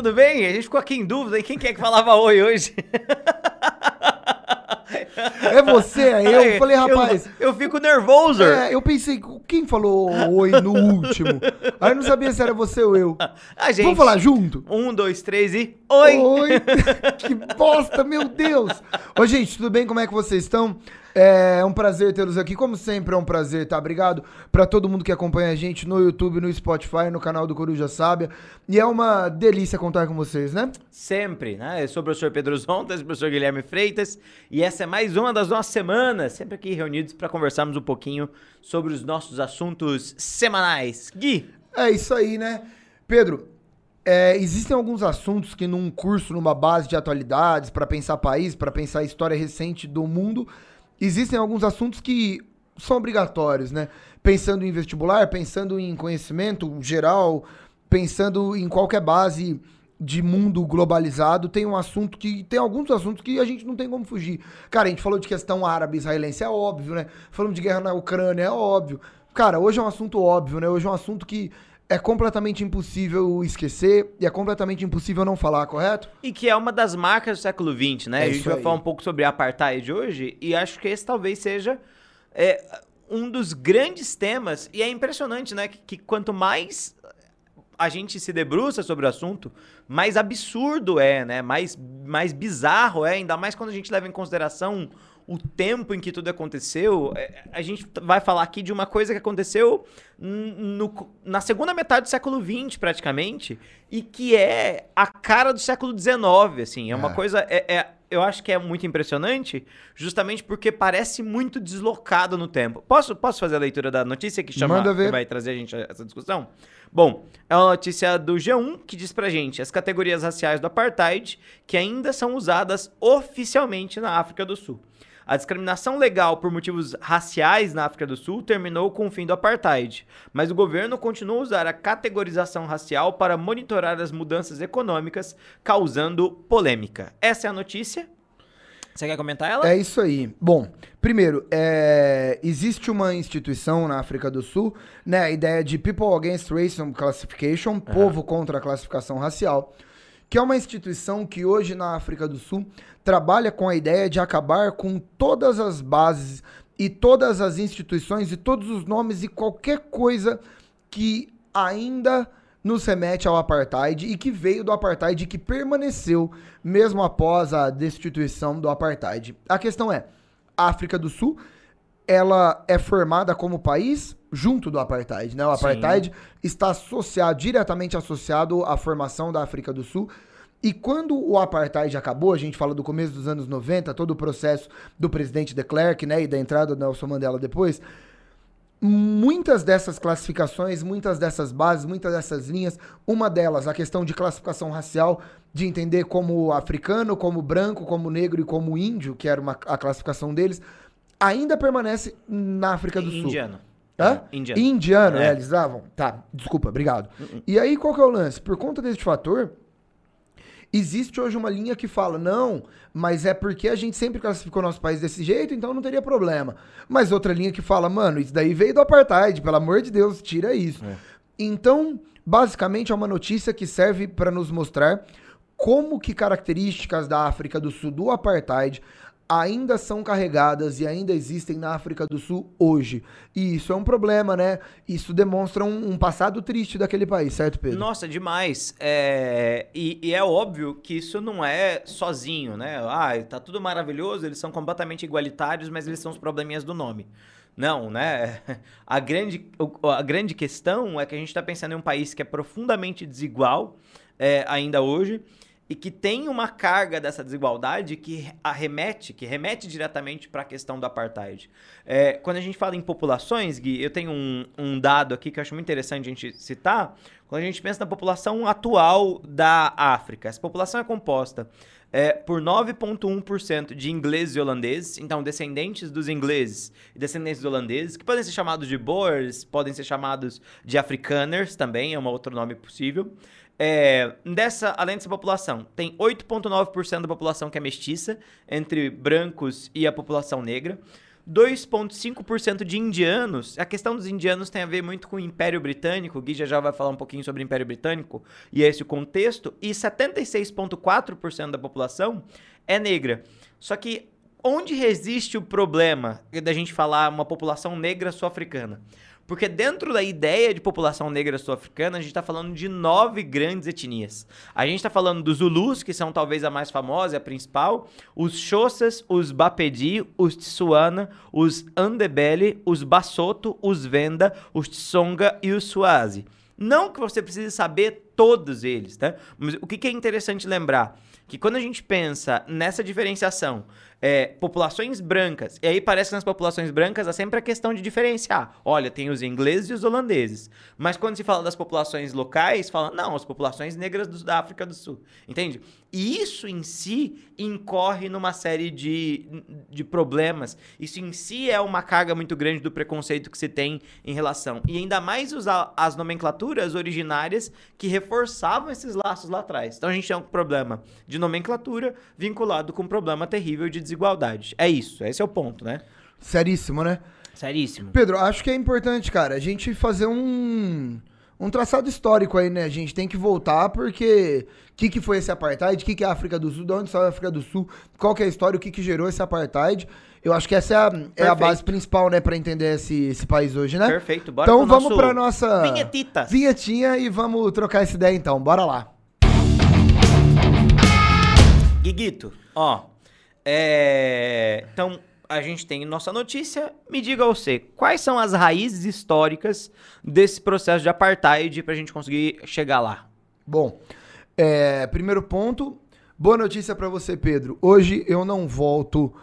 tudo bem? A gente ficou aqui em dúvida, e quem que é que falava oi hoje? É você, é eu. Ai, Falei, rapaz. Eu, eu fico nervoso. É, eu pensei, quem falou oi no último? Aí eu não sabia se era você ou eu. A gente. Vamos falar junto? Um, dois, três e. Oi! Oi! que bosta, meu Deus! Ô, gente, tudo bem? Como é que vocês estão? É um prazer tê-los aqui. Como sempre, é um prazer, tá? Obrigado pra todo mundo que acompanha a gente no YouTube, no Spotify, no canal do Coruja Sábia. E é uma delícia contar com vocês, né? Sempre, né? Eu sou o professor Pedro Zontas, professor Guilherme Freitas, e essa é mais uma das nossas semanas, sempre aqui reunidos para conversarmos um pouquinho sobre os nossos assuntos semanais. Gui! É isso aí, né? Pedro, é, existem alguns assuntos que num curso, numa base de atualidades, para pensar país, para pensar a história recente do mundo, existem alguns assuntos que são obrigatórios, né? Pensando em vestibular, pensando em conhecimento geral, pensando em qualquer base de mundo globalizado, tem um assunto que. Tem alguns assuntos que a gente não tem como fugir. Cara, a gente falou de questão árabe-israelense, é óbvio, né? Falamos de guerra na Ucrânia, é óbvio. Cara, hoje é um assunto óbvio, né? Hoje é um assunto que é completamente impossível esquecer e é completamente impossível não falar, correto? E que é uma das marcas do século XX, né? É a gente vai aí. falar um pouco sobre apartheid hoje e acho que esse talvez seja é, um dos grandes temas. E é impressionante, né? Que, que quanto mais a gente se debruça sobre o assunto, mais absurdo é, né? Mais, mais bizarro é, ainda mais quando a gente leva em consideração o tempo em que tudo aconteceu. É, A gente vai falar aqui de uma coisa que aconteceu no- na segunda metade do século XX, praticamente, e que é a cara do século XIX, assim. É uma É. coisa... é- é- eu acho que é muito impressionante, justamente porque parece muito deslocado no tempo. Posso, posso fazer a leitura da notícia que chama Manda ver. que vai trazer a gente a essa discussão? Bom, é uma notícia do G1 que diz pra gente as categorias raciais do apartheid que ainda são usadas oficialmente na África do Sul. A discriminação legal por motivos raciais na África do Sul terminou com o fim do apartheid, mas o governo continua a usar a categorização racial para monitorar as mudanças econômicas, causando polêmica. Essa é a notícia. Você quer comentar ela? É isso aí. Bom, primeiro, é, existe uma instituição na África do Sul, né? A ideia de People Against Racism Classification, povo contra a classificação racial, que é uma instituição que hoje na África do Sul trabalha com a ideia de acabar com todas as bases e todas as instituições e todos os nomes e qualquer coisa que ainda nos remete ao apartheid e que veio do apartheid e que permaneceu mesmo após a destituição do apartheid. A questão é, a África do Sul, ela é formada como país junto do apartheid, né? O Sim. apartheid está associado, diretamente associado à formação da África do Sul. E quando o apartheid acabou, a gente fala do começo dos anos 90, todo o processo do presidente de Klerk, né, e da entrada do Nelson Mandela depois, muitas dessas classificações, muitas dessas bases, muitas dessas linhas, uma delas, a questão de classificação racial, de entender como africano, como branco, como negro e como índio, que era uma, a classificação deles, ainda permanece na África do Sul. Indiano. Hã? É, Indiano. Indiano, É. é, eles davam? Tá, desculpa, obrigado. E aí, qual que é o lance? Por conta desse fator, existe hoje uma linha que fala, não, mas é porque a gente sempre classificou nosso país desse jeito, então não teria problema. Mas outra linha que fala, mano, isso daí veio do apartheid, pelo amor de Deus, tira isso. Então, basicamente é uma notícia que serve para nos mostrar como que características da África do Sul do apartheid ainda são carregadas e ainda existem na África do Sul hoje. E isso é um problema, né? Isso demonstra um, um passado triste daquele país, certo, Pedro? Nossa, demais. É, e, e é óbvio que isso não é sozinho, né? Ah, tá tudo maravilhoso, eles são completamente igualitários, mas eles são os probleminhas do nome. Não, né? A grande, a grande questão é que a gente está pensando em um país que é profundamente desigual é, ainda hoje e que tem uma carga dessa desigualdade que arremete, que remete diretamente para a questão do apartheid. É, quando a gente fala em populações, Gui, eu tenho um, um dado aqui que eu acho muito interessante a gente citar. Quando a gente pensa na população atual da África, essa população é composta é, por 9,1% de ingleses e holandeses, então descendentes dos ingleses e descendentes dos holandeses, que podem ser chamados de Boers, podem ser chamados de Afrikaners também, é um outro nome possível. É, dessa, além dessa população, tem 8,9% da população que é mestiça, entre brancos e a população negra. 2,5% de indianos. A questão dos indianos tem a ver muito com o Império Britânico. O Gui já, já vai falar um pouquinho sobre o Império Britânico e esse o contexto. E 76,4% da população é negra. Só que onde resiste o problema da gente falar uma população negra sul-africana? Porque dentro da ideia de população negra sul-africana, a gente está falando de nove grandes etnias. A gente está falando dos Zulus, que são talvez a mais famosa, a principal, os Xhossas, os Bapedi, os Tswana, os Andebele, os Basotho, os Venda, os Tsonga e os Swazi. Não que você precise saber todos eles, tá? Mas o que é interessante lembrar? Que quando a gente pensa nessa diferenciação é, populações brancas. E aí parece que nas populações brancas há sempre a questão de diferenciar. Olha, tem os ingleses e os holandeses. Mas quando se fala das populações locais, fala, não, as populações negras do, da África do Sul. Entende? E isso em si incorre numa série de, de problemas. Isso em si é uma carga muito grande do preconceito que se tem em relação. E ainda mais usar as nomenclaturas originárias que reforçavam esses laços lá atrás. Então a gente tem um problema de nomenclatura vinculado com um problema terrível de desigualdade. É isso, esse é o ponto, né? Seríssimo, né? Seríssimo. Pedro, acho que é importante, cara, a gente fazer um, um traçado histórico aí, né? A gente tem que voltar porque o que, que foi esse apartheid, o que, que é a África do Sul, de onde saiu a África do Sul, qual que é a história, o que, que gerou esse apartheid. Eu acho que essa é a, é a base principal, né, pra entender esse, esse país hoje, né? Perfeito, bora Então vamos pra nossa Vinhetitas. vinhetinha e vamos trocar essa ideia então. Bora lá. Guiguito, ó. É... Então, a gente tem nossa notícia. Me diga você, quais são as raízes históricas desse processo de apartheid pra gente conseguir chegar lá? Bom, é, primeiro ponto, boa notícia pra você, Pedro. Hoje eu não volto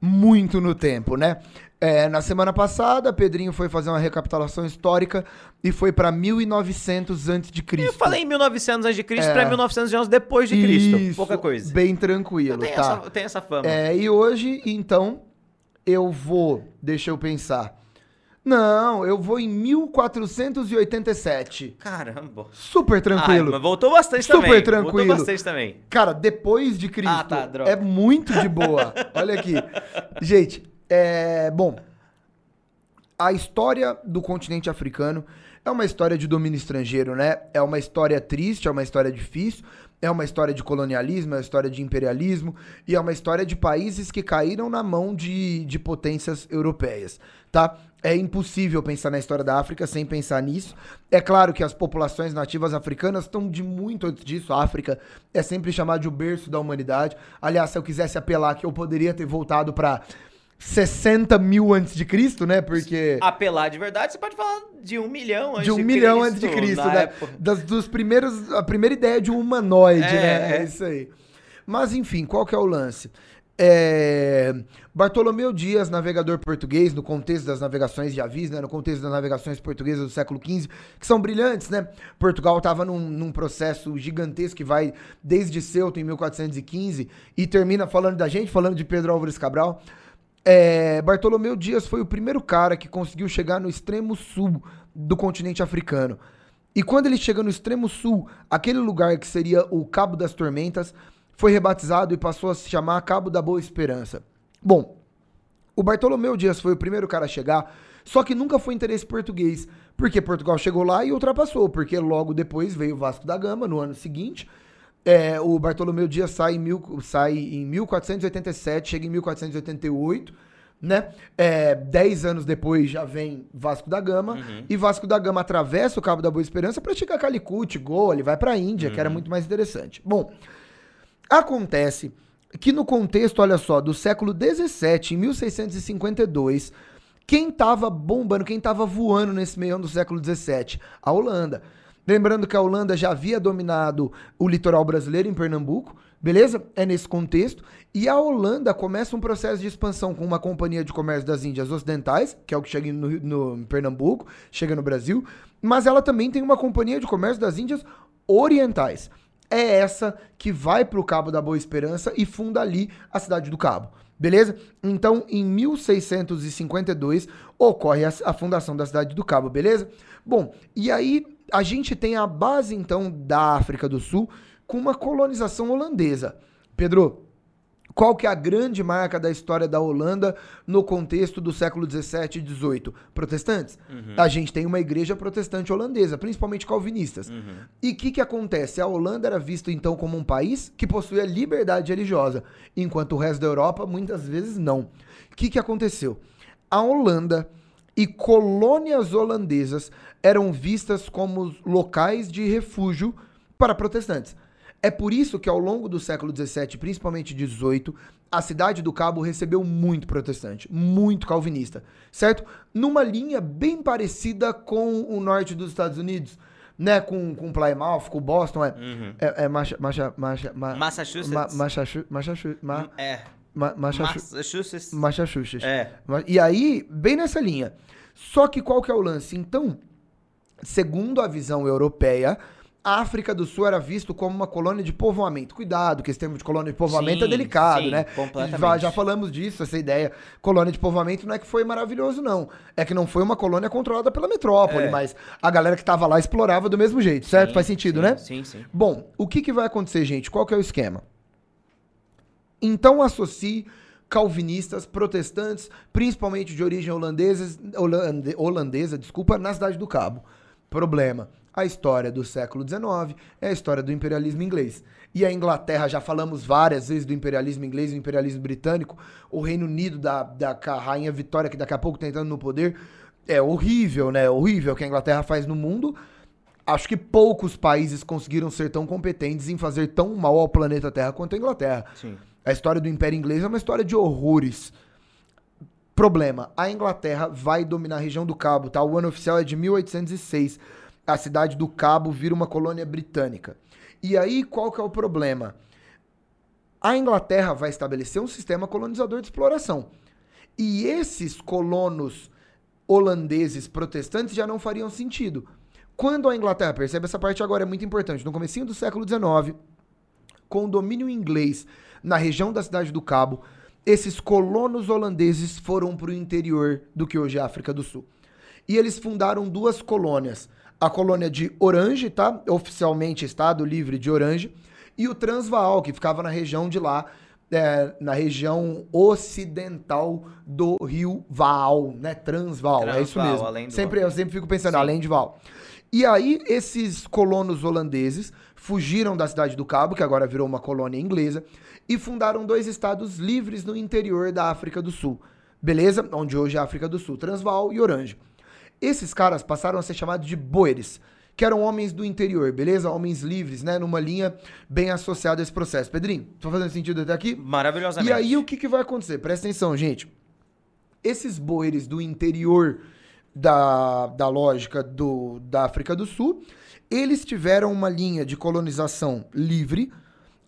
muito no tempo, né? É, na semana passada, Pedrinho foi fazer uma recapitulação histórica e foi pra 1900 a.C. Eu falei em 1900 a.C. É. pra 1911 depois de Cristo. Isso, Pouca coisa. Bem tranquilo, Tem, tá? essa, tem essa fama. É, e hoje, então, eu vou. Deixa eu pensar. Não, eu vou em 1487. Caramba. Super tranquilo. Mas voltou bastante Super também. tranquilo. Voltou bastante também. Cara, depois de Cristo. Ah, tá, droga. é muito de boa. Olha aqui. Gente, é. Bom. A história do continente africano é uma história de domínio estrangeiro, né? É uma história triste, é uma história difícil, é uma história de colonialismo, é uma história de imperialismo e é uma história de países que caíram na mão de, de potências europeias, tá? É impossível pensar na história da África sem pensar nisso. É claro que as populações nativas africanas estão de muito antes disso. A África é sempre chamada de o berço da humanidade. Aliás, se eu quisesse apelar que eu poderia ter voltado para 60 mil antes de Cristo, né? Porque. Apelar de verdade, você pode falar de um milhão antes de um de milhão antes de Cristo, né? época. Das, dos primeiros, a primeira ideia de um humanoide, É, né? É é. isso aí. Mas enfim, qual que é o lance? É, Bartolomeu Dias, navegador português, no contexto das navegações de avis, né? No contexto das navegações portuguesas do século XV, que são brilhantes, né? Portugal estava num, num processo gigantesco que vai desde Ceuta em 1415 e termina falando da gente, falando de Pedro Álvares Cabral. É, Bartolomeu Dias foi o primeiro cara que conseguiu chegar no extremo sul do continente africano. E quando ele chega no extremo sul, aquele lugar que seria o Cabo das Tormentas, foi rebatizado e passou a se chamar Cabo da Boa Esperança. Bom, o Bartolomeu Dias foi o primeiro cara a chegar, só que nunca foi interesse português, porque Portugal chegou lá e ultrapassou, porque logo depois veio o Vasco da Gama no ano seguinte. É, o Bartolomeu Dias sai em, mil, sai em 1487, chega em 1488, né? É, dez anos depois já vem Vasco da Gama, e Vasco da Gama atravessa o Cabo da Boa Esperança para chegar a Calicut, Goa, ele vai para a Índia, que era muito mais interessante. Bom, Acontece que no contexto, olha só, do século 17, em 1652, quem tava bombando, quem tava voando nesse meio do século 17? A Holanda. Lembrando que a Holanda já havia dominado o litoral brasileiro em Pernambuco, beleza? É nesse contexto. E a Holanda começa um processo de expansão com uma companhia de comércio das Índias Ocidentais, que é o que chega no, no em Pernambuco, chega no Brasil, mas ela também tem uma companhia de comércio das Índias Orientais é essa que vai para o Cabo da Boa Esperança e funda ali a cidade do Cabo. Beleza? Então, em 1652, ocorre a, a fundação da cidade do Cabo, beleza? Bom, e aí a gente tem a base, então, da África do Sul com uma colonização holandesa. Pedro, Qual que é a grande marca da história da Holanda no contexto do século 17 e 18? Protestantes. Uhum. A gente tem uma igreja protestante holandesa, principalmente calvinistas. Uhum. E o que, que acontece? A Holanda era vista então como um país que possuía liberdade religiosa, enquanto o resto da Europa muitas vezes não. O que, que aconteceu? A Holanda e colônias holandesas eram vistas como locais de refúgio para protestantes. É por isso que ao longo do século XVII, principalmente XVIII, a cidade do Cabo recebeu muito protestante, muito calvinista, certo? Numa linha bem parecida com o norte dos Estados Unidos, né? Com, com Plymouth, com Boston, é, Uhum. é, é Macha, Macha, Macha, Ma- Massachusetts. Ma- Massachusetts, Massachusetts, Ma- É. Ma- Massachusetts, Massachusetts. É. E aí, bem nessa linha. Só que qual que é o lance? Então, segundo a visão europeia, a África do Sul era visto como uma colônia de povoamento. Cuidado, que esse termo de colônia de povoamento é Sim, delicado, sim, né? completamente. Já, já falamos disso, essa ideia. Colônia de povoamento não é que foi maravilhoso, não. É que não foi uma colônia controlada pela metrópole, É. mas a galera que tava lá explorava do mesmo jeito, certo? Sim, Faz sentido, né? Sim, sim. Bom, o que, que vai acontecer, gente? Qual que é o esquema? Então associe calvinistas, protestantes, principalmente de origem holandesa, holande- holandesa, desculpa, na cidade do Cabo. Problema. A história do século XIX é a história do imperialismo inglês. E a Inglaterra, já falamos várias vezes do imperialismo inglês e do imperialismo britânico, o Reino Unido da, da Rainha Vitória, que daqui a pouco tá entrando no poder, é horrível, né? Horrível o que a Inglaterra faz no mundo. Acho que poucos países conseguiram ser tão competentes em fazer tão mal ao planeta Terra quanto a Inglaterra. Sim. A história do Império Inglês é uma história de horrores. Problema: a Inglaterra vai dominar a região do Cabo, tá? O ano oficial é de 1806. A cidade do Cabo vira uma colônia britânica. E aí, qual que é o problema? A Inglaterra vai estabelecer um sistema colonizador de exploração. E esses colonos holandeses protestantes já não fariam sentido. Quando a Inglaterra, percebe essa parte agora, é muito importante, no comecinho do século XIX, com o domínio inglês na região da cidade do Cabo, esses colonos holandeses foram para o interior do que hoje é a África do Sul. E eles fundaram duas colônias. A colônia de Orange, tá? Oficialmente Estado Livre de Orange. E o Transvaal, que ficava na região de lá, é, na região ocidental do rio Vaal, né? Transvaal, é isso Transvaal, mesmo. além do- Sempre, eu sempre fico pensando, Sim. além de Vaal. E aí, esses colonos holandeses fugiram da cidade do Cabo, que agora virou uma colônia inglesa, e fundaram dois estados livres no interior da África do Sul. Beleza? Onde hoje é a África do Sul, Transvaal e Orange. Esses caras passaram a ser chamados de boeres, que eram homens do interior, beleza? Homens livres, né? Numa linha bem associada a esse processo. Pedrinho, tô fazendo sentido até aqui? Maravilhosamente. E aí, o que, que vai acontecer? Presta atenção, gente. Esses boeres do interior da, da lógica do, da África do Sul, eles tiveram uma linha de colonização livre,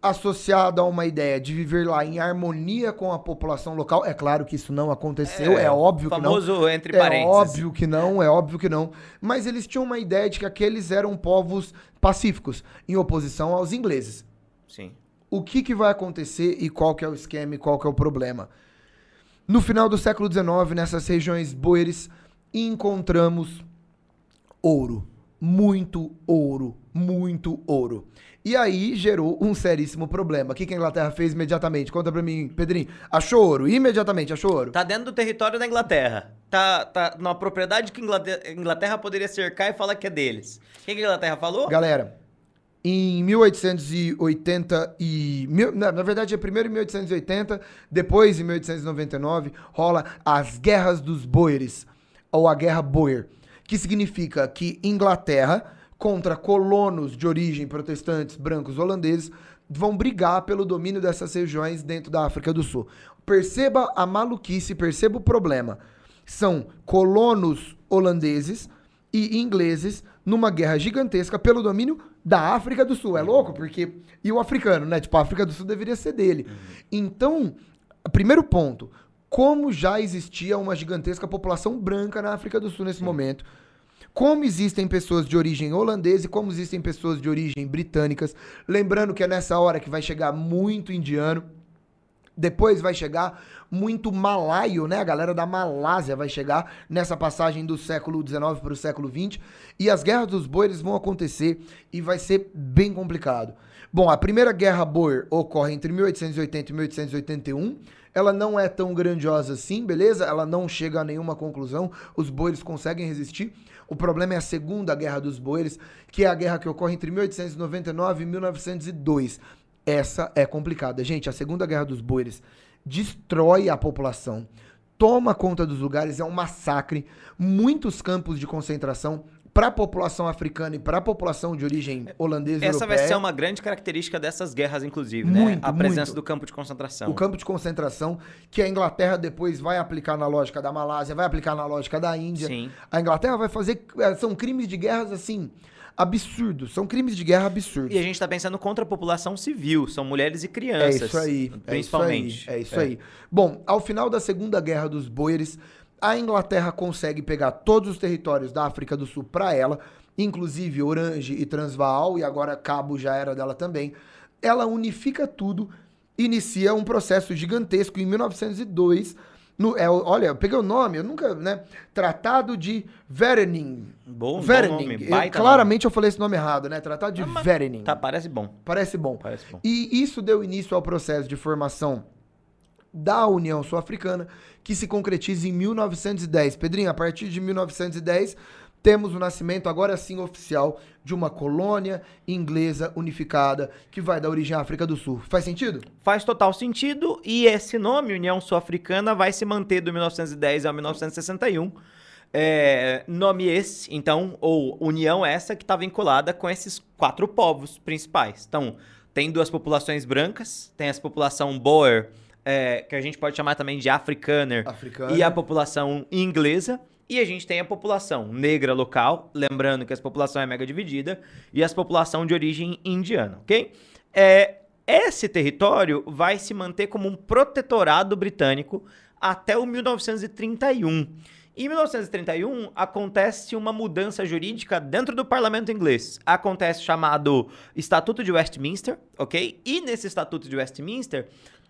associada a uma ideia de viver lá em harmonia com a população local. É claro que isso não aconteceu, é, óbvio que não. famoso entre É parênteses. óbvio que não, é óbvio que não. Mas eles tinham uma ideia de que aqueles eram povos pacíficos, em oposição aos ingleses Sim. o que, que vai acontecer e qual que é o esquema e qual que é o problema. No final do século XIX, nessas regiões boeres, encontramos ouro. Muito ouro. Muito ouro. E aí gerou um seríssimo problema. O que, que a Inglaterra fez imediatamente? Conta pra mim, Pedrinho. Achou ouro? Imediatamente achou ouro? Tá dentro do território da Inglaterra. Tá, tá numa propriedade que a Inglaterra, Inglaterra poderia cercar e falar que é deles. O que que a Inglaterra falou? Galera, em 1880 e... mil- Na, na verdade, é primeiro em 1880, depois em 1899, rola as Guerras dos Boeres, ou a Guerra Boer, que significa que Inglaterra contra colonos de origem protestantes brancos holandeses vão brigar pelo domínio dessas regiões dentro da África do Sul. Perceba a maluquice, perceba o problema. São colonos holandeses e ingleses numa guerra gigantesca pelo domínio da África do Sul. É louco? Porque. E o africano, né? Tipo, a África do Sul deveria ser dele. Então, primeiro ponto. Como já existia uma gigantesca população branca na África do Sul nesse momento. Como existem pessoas de origem holandesa e como existem pessoas de origem britânicas. Lembrando que é nessa hora que vai chegar muito indiano Depois vai chegar muito malaio, né? A galera da Malásia vai chegar nessa passagem do século XIX para o século XX. E as guerras dos boeres vão acontecer e vai ser bem complicado. Bom, a primeira guerra boer ocorre entre 1880 e 1881. Ela não é tão grandiosa assim, beleza? Ela não chega a nenhuma conclusão. Os boeres conseguem resistir. O problema é a Segunda Guerra dos Boeres, que é a guerra que ocorre entre 1899 e 1902. Essa é complicada. Gente, a Segunda Guerra dos Boeres destrói a população, toma conta dos lugares, é um massacre. Muitos campos de concentração para a população africana e para a população de origem holandesa Essa europeia. vai ser uma grande característica dessas guerras, inclusive, né? Muito, A presença muito. do campo de concentração. O campo de concentração que a Inglaterra depois vai aplicar na lógica da Malásia, vai aplicar na lógica da Índia. Sim. A Inglaterra vai fazer. eh, São crimes de guerras assim. Absurdos. São crimes de guerra absurdos. E a gente está pensando contra a população civil, são mulheres e É crianças. isso aí. Principalmente. É isso aí. É isso aí. Bom, ao final da Segunda Guerra dos Boeres, a Inglaterra consegue pegar todos os territórios da África do Sul para ela, inclusive Orange e Transvaal, e agora Cabo já era dela também. Ela unifica tudo, inicia um processo gigantesco em 1902. No, é, olha, eu peguei o nome, eu nunca, né? Tratado de Verening. Bom, bom Verening. nome, Eu- baita claramente eu falei esse nome errado, né? Tratado de Ah, Verening. Tá, parece bom. Parece bom. Parece bom. E isso deu início ao processo de formação da União Sul-Africana, que se concretiza em 1910. Pedrinho, a partir de 1910, temos o nascimento, agora sim oficial, de uma colônia inglesa unificada que vai dar origem à África do Sul. Faz sentido? Faz total sentido e esse nome, União Sul-Africana, vai se manter do 1910 ao 1961. É, nome esse, então, ou união essa que está vinculada com esses quatro povos principais. Então, tem duas populações brancas, tem essa população Boer, é, que a gente pode chamar também de Afrikaner, Africana. e a população inglesa. E a gente tem a população negra local, lembrando que essa população é mega dividida, e essa população de origem indiana, ok? É, esse território vai se manter como um protetorado britânico até o 1931. Em 1931 acontece uma mudança jurídica dentro do parlamento inglês. Acontece chamado Estatuto de Westminster, ok? E nesse Estatuto de Westminster,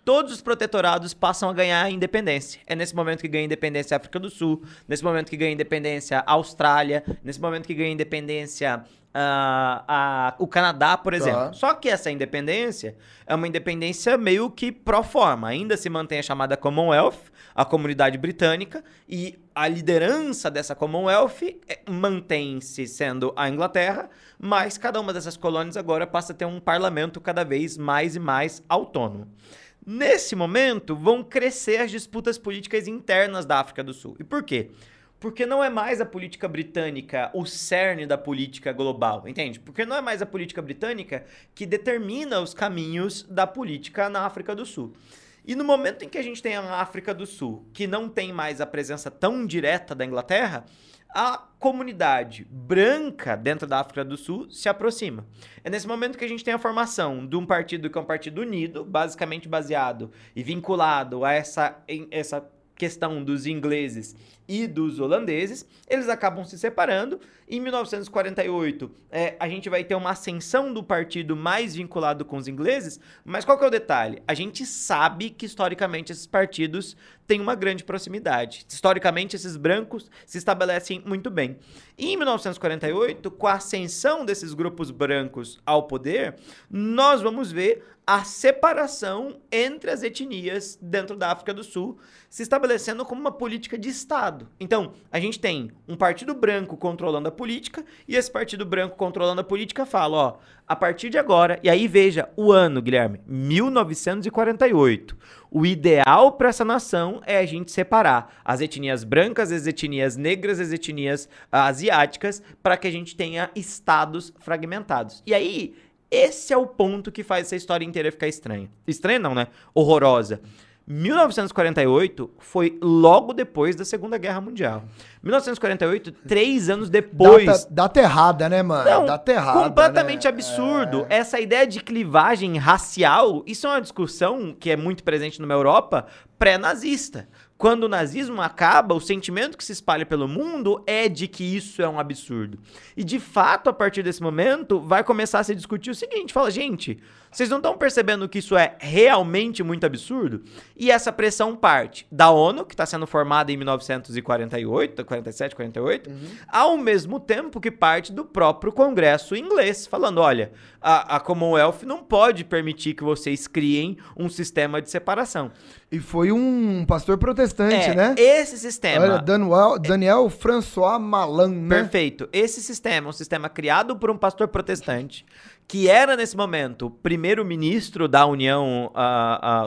todos os protetorados passam a ganhar independência. É nesse momento que ganha independência a África do Sul, nesse momento que ganha independência a Austrália, nesse momento que ganha independência ah, a- o Canadá, por exemplo. Tá. Só que essa independência é uma independência meio que pro forma. Ainda se mantém a chamada Commonwealth, a comunidade britânica, e a liderança dessa Commonwealth é- mantém-se sendo a Inglaterra, mas cada uma dessas colônias agora passa a ter um parlamento cada vez mais e mais autônomo. Nesse momento, vão crescer as disputas políticas internas da África do Sul. E por quê? Porque não é mais a política britânica o cerne da política global, entende? Porque não é mais a política britânica que determina os caminhos da política na África do Sul. E no momento em que a gente tem a África do Sul, que não tem mais a presença tão direta da Inglaterra, a comunidade branca dentro da África do Sul se aproxima. É nesse momento que a gente tem a formação de um partido que é um partido unido, basicamente baseado e vinculado a essa, essa questão dos ingleses e dos holandeses, eles acabam se separando. Em 1948, é, a gente vai ter uma ascensão do partido mais vinculado com os ingleses, mas qual que é o detalhe? A gente sabe que historicamente esses partidos têm uma grande proximidade. Historicamente, esses brancos se estabelecem muito bem. E em 1948, com a ascensão desses grupos brancos ao poder, nós vamos ver a separação entre as etnias dentro da África do Sul, se estabelecendo como uma política de Estado. Então, a gente tem um partido branco controlando a política, e esse partido branco controlando a política fala, ó, a partir de agora, e aí veja o ano, Guilherme, 1948. O ideal para essa nação é a gente separar as etnias brancas, as etnias negras, as etnias asiáticas, para que a gente tenha estados fragmentados. E aí, esse é o ponto que faz essa história inteira ficar estranha. Estranha não, né? Horrorosa. 1948 foi logo depois da Segunda Guerra Mundial. 1948, três anos depois. Data, data errada, né, mano? Não, data errada. completamente né? absurdo. Essa ideia de clivagem racial, isso é uma discussão que é muito presente numa Europa pré-nazista. Quando o nazismo acaba, o sentimento que se espalha pelo mundo é de que isso é um absurdo. E de fato, a partir desse momento, vai começar a se discutir o seguinte: fala, gente, Vocês não estão percebendo que isso é realmente muito absurdo? E essa pressão parte da ONU, que está sendo formada em 1948, 47, 48, uhum. ao mesmo tempo que parte do próprio Congresso inglês, falando: olha, a, a Commonwealth não pode permitir que vocês criem um sistema de separação. E foi um pastor protestante, é, né? Esse sistema. Olha, Daniel, Daniel François Malan, né? Perfeito. Esse sistema, um sistema criado por um pastor protestante, que era nesse momento primeiro-ministro da União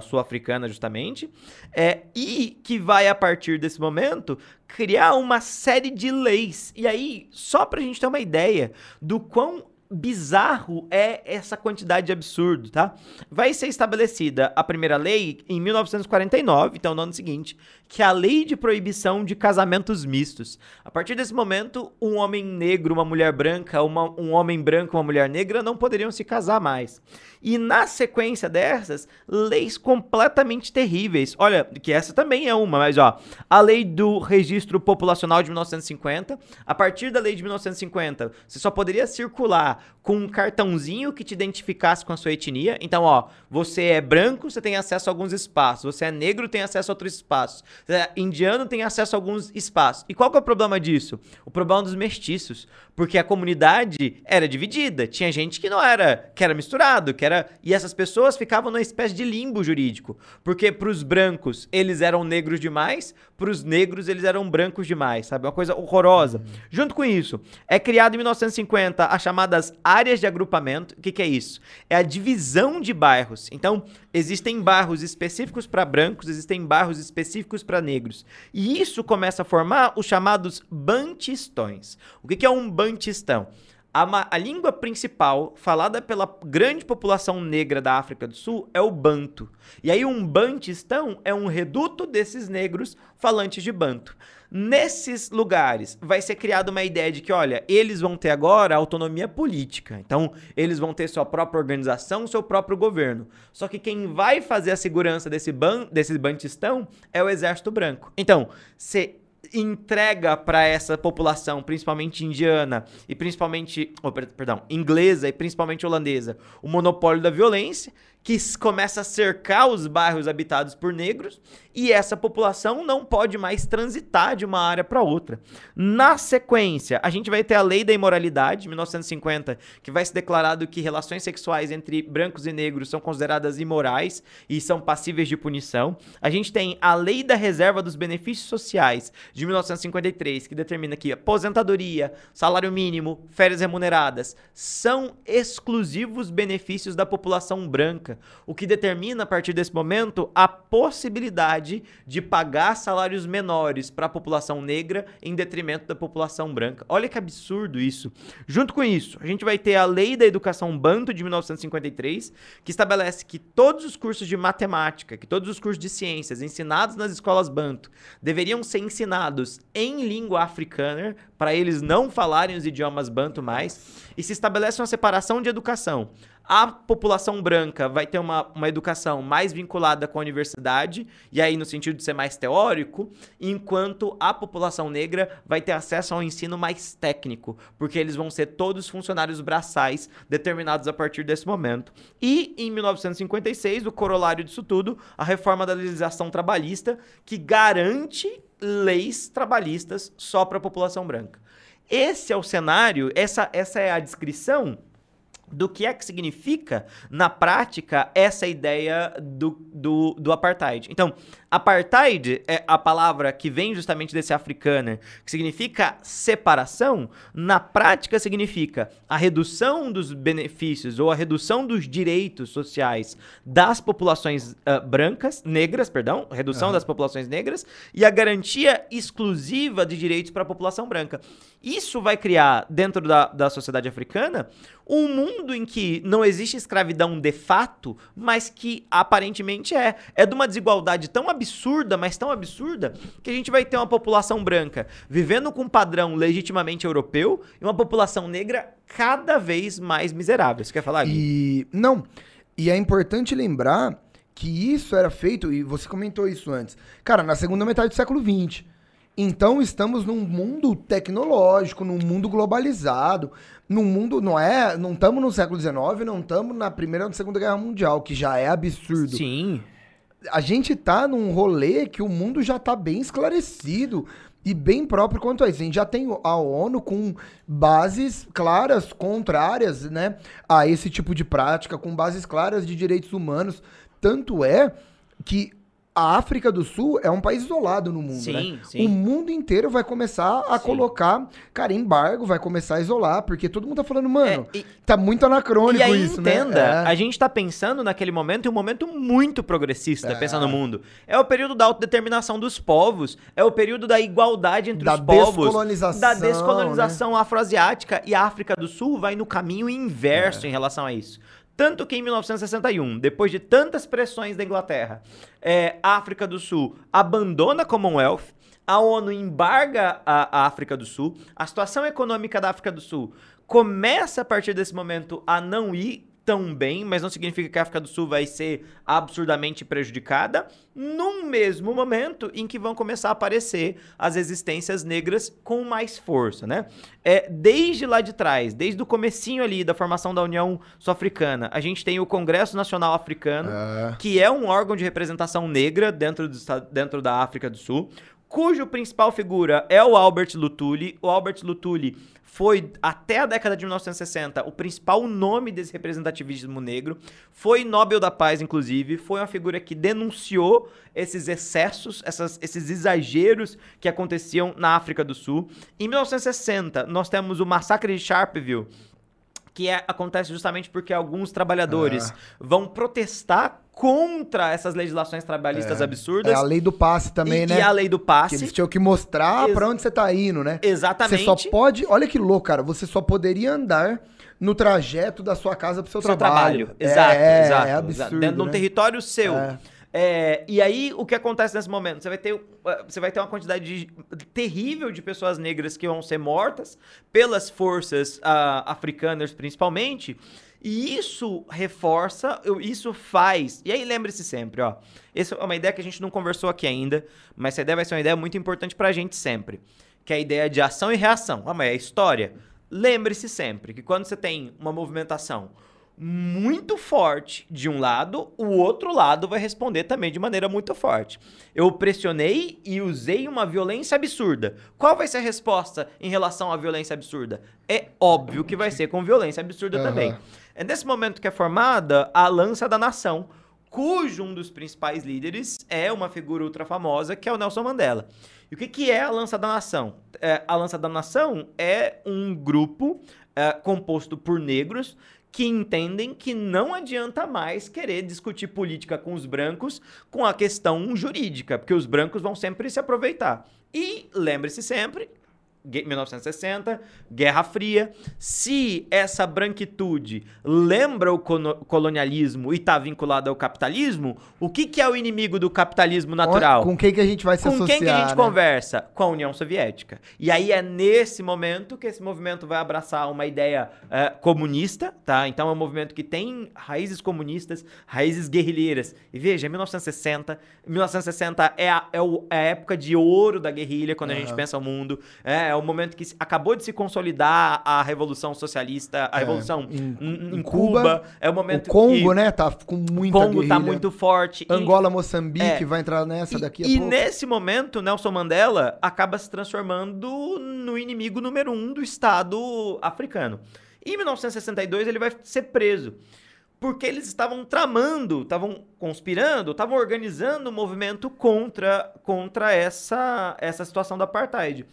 Sul-Africana, justamente, é, e que vai, a partir desse momento, criar uma série de leis. E aí, só pra gente ter uma ideia do quão bizarro é essa quantidade de absurdo, tá? Vai ser estabelecida a primeira lei em 1949, então no ano seguinte, que é a lei de proibição de casamentos mistos. A partir desse momento, um homem negro, uma mulher branca, uma, um homem branco, uma mulher negra não poderiam se casar mais. E na sequência dessas, leis completamente terríveis. Olha, que essa também é uma, mas ó, a lei do registro populacional de 1950, a partir da lei de 1950, você só poderia circular com um cartãozinho que te identificasse com a sua etnia. Então, ó, você é branco, você tem acesso a alguns espaços. Você é negro, tem acesso a outros espaços. Você é indiano, tem acesso a alguns espaços. E qual que é o problema disso? O problema dos mestiços. Porque a comunidade era dividida. Tinha gente que não era, que era misturado, que era. E essas pessoas ficavam numa espécie de limbo jurídico. Porque para os brancos eles eram negros demais, para os negros eles eram brancos demais, sabe? Uma coisa horrorosa. Uhum. Junto com isso, é criado em 1950 as chamadas áreas de agrupamento. O que, que é isso? É a divisão de bairros. Então, existem bairros específicos para brancos, existem bairros específicos para negros. E isso começa a formar os chamados bantistões. O que, que é um bantistão? A, a, língua principal falada pela grande população negra da África do Sul é o banto. E aí um bantistão é um reduto desses negros falantes de banto. Nesses lugares vai ser criada uma ideia de que, olha, eles vão ter agora autonomia política. Então, eles vão ter sua própria organização, seu próprio governo. Só que quem vai fazer a segurança desse, ban desse bantistão é o exército branco. Então, se entrega para essa população, principalmente indiana e principalmente, oh, perdão, inglesa e principalmente holandesa, o monopólio da violência que começa a cercar os bairros habitados por negros e essa população não pode mais transitar de uma área para outra. Na sequência, a gente vai ter a Lei da Imoralidade, de 1950, que vai ser declarado que relações sexuais entre brancos e negros são consideradas imorais e são passíveis de punição. A gente tem a Lei da Reserva dos Benefícios Sociais, de 1953, que determina que aposentadoria, salário mínimo, férias remuneradas são exclusivos benefícios da população branca o que determina a partir desse momento a possibilidade de pagar salários menores para a população negra em detrimento da população branca. Olha que absurdo isso. Junto com isso, a gente vai ter a Lei da Educação Banto de 1953, que estabelece que todos os cursos de matemática, que todos os cursos de ciências ensinados nas escolas Banto deveriam ser ensinados em língua africana para eles não falarem os idiomas Banto mais, e se estabelece uma separação de educação a população branca vai ter uma, uma educação mais vinculada com a universidade, e aí no sentido de ser mais teórico, enquanto a população negra vai ter acesso ao ensino mais técnico, porque eles vão ser todos funcionários braçais determinados a partir desse momento. E em 1956, o corolário disso tudo, a reforma da legislação trabalhista, que garante leis trabalhistas só para a população branca. Esse é o cenário, essa, essa é a descrição do que é que significa, na prática, essa ideia do, do, do, apartheid. Então, apartheid é a palavra que vem justamente desse africano, que significa separação, na prática significa a redução dos benefícios ou a redução dos direitos sociais das populações uh, brancas, negras, perdão, redução uhum. das populações negras e a garantia exclusiva de direitos para a população branca. Isso vai criar, dentro da, da sociedade africana, um mundo em que não existe escravidão de fato, mas que aparentemente é. É de uma desigualdade tão absurda, mas tão absurda, que a gente vai ter uma população branca vivendo com um padrão legitimamente europeu e uma população negra cada vez mais miserável. Você quer falar? E não. E é importante lembrar que isso era feito, e você comentou isso antes, cara, na segunda metade do século XX. Então estamos num mundo tecnológico, num mundo globalizado, num mundo não é, não estamos no século XIX, não estamos na primeira ou na segunda guerra mundial, que já é absurdo. Sim. A gente tá num rolê que o mundo já tá bem esclarecido e bem próprio quanto a isso. A gente já tem a ONU com bases claras contrárias, né, a esse tipo de prática, com bases claras de direitos humanos. Tanto é que a África do Sul é um país isolado no mundo, Sim, né? sim. O mundo inteiro vai começar a Sim. colocar, cara, embargo, vai começar a isolar, porque todo mundo tá falando, mano, É, e- tá muito anacrônico E aí, isso, né? entenda, É. a gente tá pensando naquele momento em um momento muito progressista, É. pensando no mundo. É o período da autodeterminação dos povos, é o período da igualdade entre Da os povos, descolonização, da descolonização afroasiática, e a África do Sul vai no caminho inverso em relação a isso. Tanto que em 1961, depois de tantas pressões da Inglaterra, é, a África do Sul abandona a Commonwealth, a ONU embarga a, a África do Sul, a situação econômica da África do Sul começa a partir desse momento a não ir tão bem, mas não significa que a África do Sul vai ser absurdamente prejudicada, num mesmo momento em que vão começar a aparecer as resistências negras com mais força, né? É, desde lá de trás, desde o comecinho ali da formação da União Sul-Africana, a gente tem o Congresso Nacional Africano, É. que é um órgão de representação negra dentro, do, dentro da África do Sul, cujo principal figura é o Albert Lutuli. O Albert Lutuli foi, até a década de 1960, o principal nome desse representativismo negro. Foi Nobel da Paz, inclusive. Foi uma figura que denunciou esses excessos, essas- esses exageros que aconteciam na África do Sul. Em 1960, nós temos o massacre de Sharpeville, que é- acontece justamente porque alguns trabalhadores Ah. vão protestar contra essas legislações trabalhistas absurdas É a lei do passe também, e, né? e a lei do Que passe. eles tinham que mostrar Ex- pra onde você tá indo, né? Exatamente. Você só pode. Olha que louco, cara. Você só poderia andar no trajeto da sua casa pro seu, seu trabalho. trabalho. Exato, é, exato. É exato. absurdo. Dentro de um né? território seu. É. É, e aí, o que acontece nesse momento? Você vai ter, uh, você vai ter uma quantidade de- terrível de pessoas negras que vão ser mortas pelas forças ah, africanas, principalmente. E isso reforça, isso faz. E aí, lembre-se sempre, ó. Essa é uma ideia que a gente não conversou aqui ainda, mas essa ideia vai ser uma ideia muito importante pra gente sempre. Que é a ideia de ação e reação. Ah, mas é história. Lembre-se sempre que quando você tem uma movimentação muito forte de um lado, o outro lado vai responder também de maneira muito forte. Eu pressionei e usei uma violência absurda. Qual vai ser a resposta em relação à violência absurda? É óbvio que vai ser com violência absurda Aham. também. É nesse momento que é formada a Lança da Nação, cujo um dos principais líderes é uma figura ultra famosa, que é o Nelson Mandela. E o que, que é a Lança da Nação? É, a Lança da Nação é um grupo é, composto por negros que entendem que não adianta mais querer discutir política com os brancos com a questão jurídica, porque os brancos vão sempre se aproveitar. E lembre-se sempre, 1960, Guerra Fria, se essa branquitude lembra o colonialismo e está vinculada ao capitalismo, o que, que é o inimigo do capitalismo natural? Com quem que a gente vai se Com associar? quem que a gente né? conversa? Com a União Soviética. E aí é nesse momento que esse movimento vai abraçar uma ideia eh, comunista, tá? Então é um movimento que tem raízes comunistas, raízes guerrilheiras. E veja, 1960, 1960 é a, é é a época de ouro da guerrilha quando a gente pensa o mundo. É, é o momento que acabou de se consolidar a Revolução Socialista, a É, Revolução em- em, em Cuba. Cuba, É o O momento Congo, que né? Tá com o muita Congo tá guerrilha. muito forte. E- Angola, Moçambique É. vai entrar nessa daqui a e pouco. nesse momento, Nelson Mandela acaba se transformando no inimigo número um do Estado africano. Em 1962, ele vai ser preso. Porque eles estavam tramando, estavam conspirando, estavam organizando um movimento contra, contra essa, essa situação do apartheid.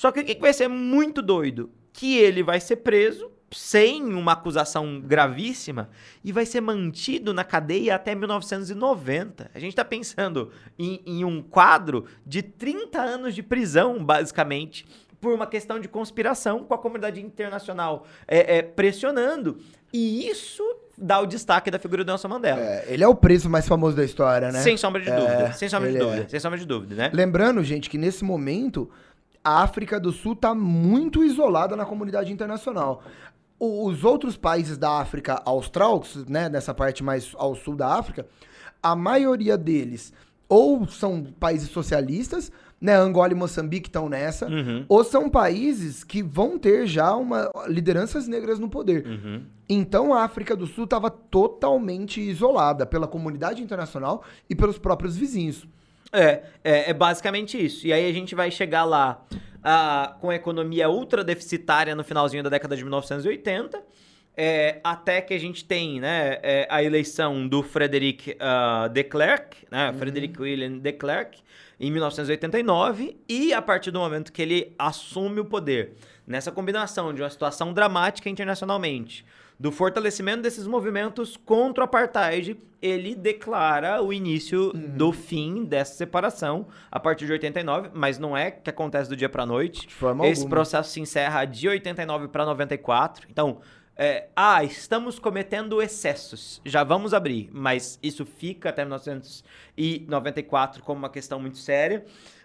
Só que o que vai ser muito doido? Que ele vai ser preso sem uma acusação gravíssima e vai ser mantido na cadeia até 1990. A gente está pensando em, em um quadro de 30 anos de prisão, basicamente, por uma questão de conspiração com a comunidade internacional é, é, pressionando. E isso dá o destaque da figura do Nelson Mandela. É, ele é o preso mais famoso da história, né? Sem sombra de É, dúvida. Sem sombra de dúvida. é. Sem sombra de dúvida, né? Lembrando, gente, que nesse momento a África do Sul tá muito isolada na comunidade internacional. Os outros países da África Austral, né, nessa parte mais ao sul da África, a maioria deles ou são países socialistas, né? Angola e Moçambique estão nessa, Uhum. ou são países que vão ter já uma lideranças negras no poder. Uhum. Então a África do Sul estava totalmente isolada pela comunidade internacional e pelos próprios vizinhos. É, é, é basicamente isso. E aí a gente vai chegar lá ah, com a economia ultra deficitária no finalzinho da década de 1980, é, até que a gente tem né, é, a eleição do Frederic ah, de Klerk, né, Frederic William de Klerk, em 1989, e a partir do momento que ele assume o poder, nessa combinação de uma situação dramática internacionalmente, do fortalecimento desses movimentos contra o apartheid, ele declara o início do fim dessa separação a partir de 89, mas não é que acontece do dia para noite. De forma Esse alguma. processo se encerra de 89 para 94. Então, é, ah, estamos cometendo excessos. Já vamos abrir, mas isso fica até 1994 como uma questão muito séria.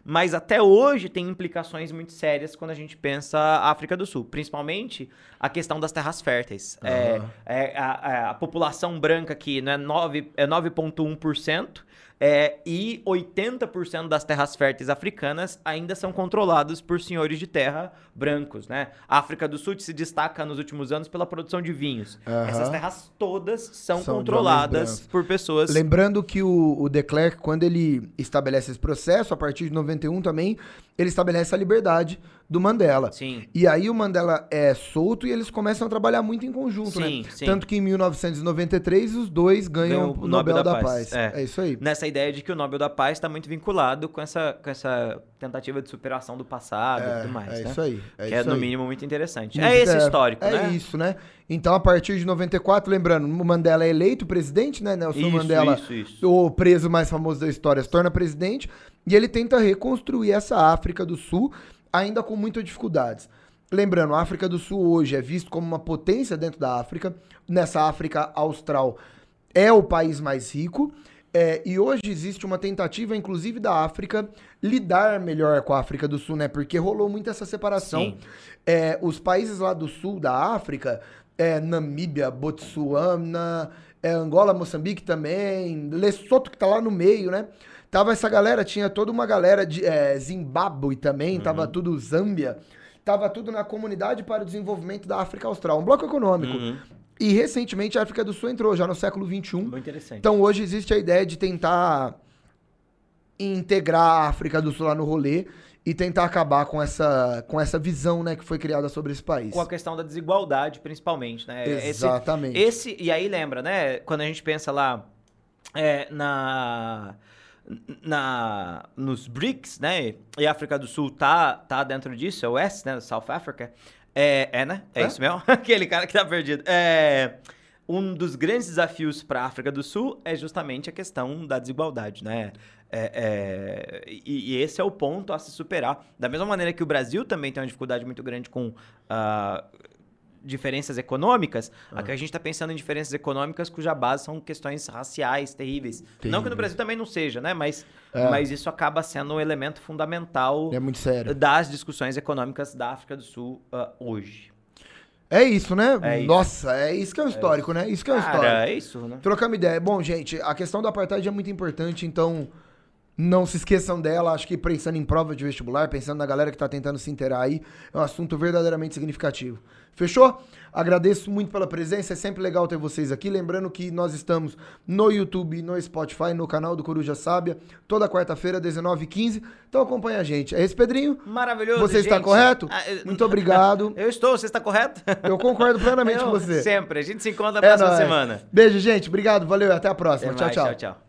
Mas até hoje tem implicações muito sérias quando a gente pensa a África do Sul, principalmente a questão das terras férteis. É, Aham. é, a, a- a população branca aqui né, 9, é 9,1%. É, e 80% das terras férteis africanas ainda são controladas por senhores de terra brancos, né? A África do Sul se destaca nos últimos anos pela produção de vinhos. Aham. Essas terras todas são, São controladas por pessoas Lembrando que o, o de Klerk, quando ele estabelece esse processo, a partir de 91 também, ele estabelece a liberdade do Mandela. Sim. E aí o Mandela é solto e eles começam a trabalhar muito em conjunto, Sim, né? sim. Tanto que em 1993 os dois ganham Ganham o Nobel, da, Paz. É. É. isso aí. Nessa ideia de que o Nobel da Paz está muito vinculado com essa, com essa tentativa de superação do passado e É, tudo mais, é né? isso aí. É que é, no aí. mínimo, muito interessante. Muito- é esse histórico, é né? isso, né? Então, a partir de 94, lembrando, o Mandela é eleito presidente, né? Nelson Isso, Mandela, isso, isso. o preso mais famoso da história, se torna presidente e ele tenta reconstruir essa África do Sul, ainda com muitas dificuldades. Lembrando, a África do Sul hoje é visto como uma potência dentro da África. Nessa África Austral é o país mais rico. é, e hoje existe uma tentativa, inclusive, da África lidar melhor com a África do Sul, né? Porque rolou muito essa separação. É, os países lá do sul da África, é, Namíbia, Botsuana, é, Angola, Moçambique também, Lesoto que tá lá no meio, né? Tava essa galera, tinha toda uma galera de é, Zimbábue também, tava tudo Zâmbia, tava tudo na Comunidade para o Desenvolvimento da África Austral, um bloco econômico. Uhum. E recentemente a África do Sul entrou, já no século XXI. Muito interessante. Então hoje existe a ideia de tentar integrar a África do Sul lá no rolê e tentar acabar com essa, com essa visão né, que foi criada sobre esse país. com a questão da desigualdade, principalmente, né? Esse- Exatamente. Esse, e aí lembra, né? Quando a gente pensa lá é, na, na nos BRICS, né? E a África do Sul tá, tá dentro disso, é o S, né? South Africa. É, é né? É, isso mesmo? Aquele cara que tá perdido. É, um dos grandes desafios para a África do Sul é justamente a questão da desigualdade, né? É, é, e, e esse é o ponto a se superar. Da mesma maneira que o Brasil também tem uma dificuldade muito grande com ah, diferenças econômicas, aqui a gente está pensando em diferenças econômicas cuja base são questões raciais terríveis. Não que no. Brasil também não seja, né? Mas, É. mas isso acaba sendo um elemento fundamental É das discussões econômicas da África do Sul ah, hoje. É isso, né? É isso. Nossa, é isso que é um histórico, né? Isso que é um histórico. Cara, é isso, né? Trocamos ideia. Bom, gente, a questão do apartheid é muito importante, então não se esqueçam dela. Acho que pensando em prova de vestibular, pensando na galera que tá tentando se inteirar aí, é um assunto verdadeiramente significativo. Fechou? Agradeço muito pela presença, é sempre legal ter vocês aqui. Lembrando que nós estamos no YouTube, no Spotify, no canal do Coruja Sábia, toda quarta-feira, 19h15. Então acompanha a gente. É isso, Pedrinho? Maravilhoso, Você está gente. correto? Ah, eu- Muito obrigado. Eu estou, você está correto? Eu concordo plenamente Eu- com você. Sempre. A gente se encontra na É próxima nóis. semana. Beijo, gente. Obrigado, valeu e até a próxima. Até tchau, mais, tchau. tchau, tchau.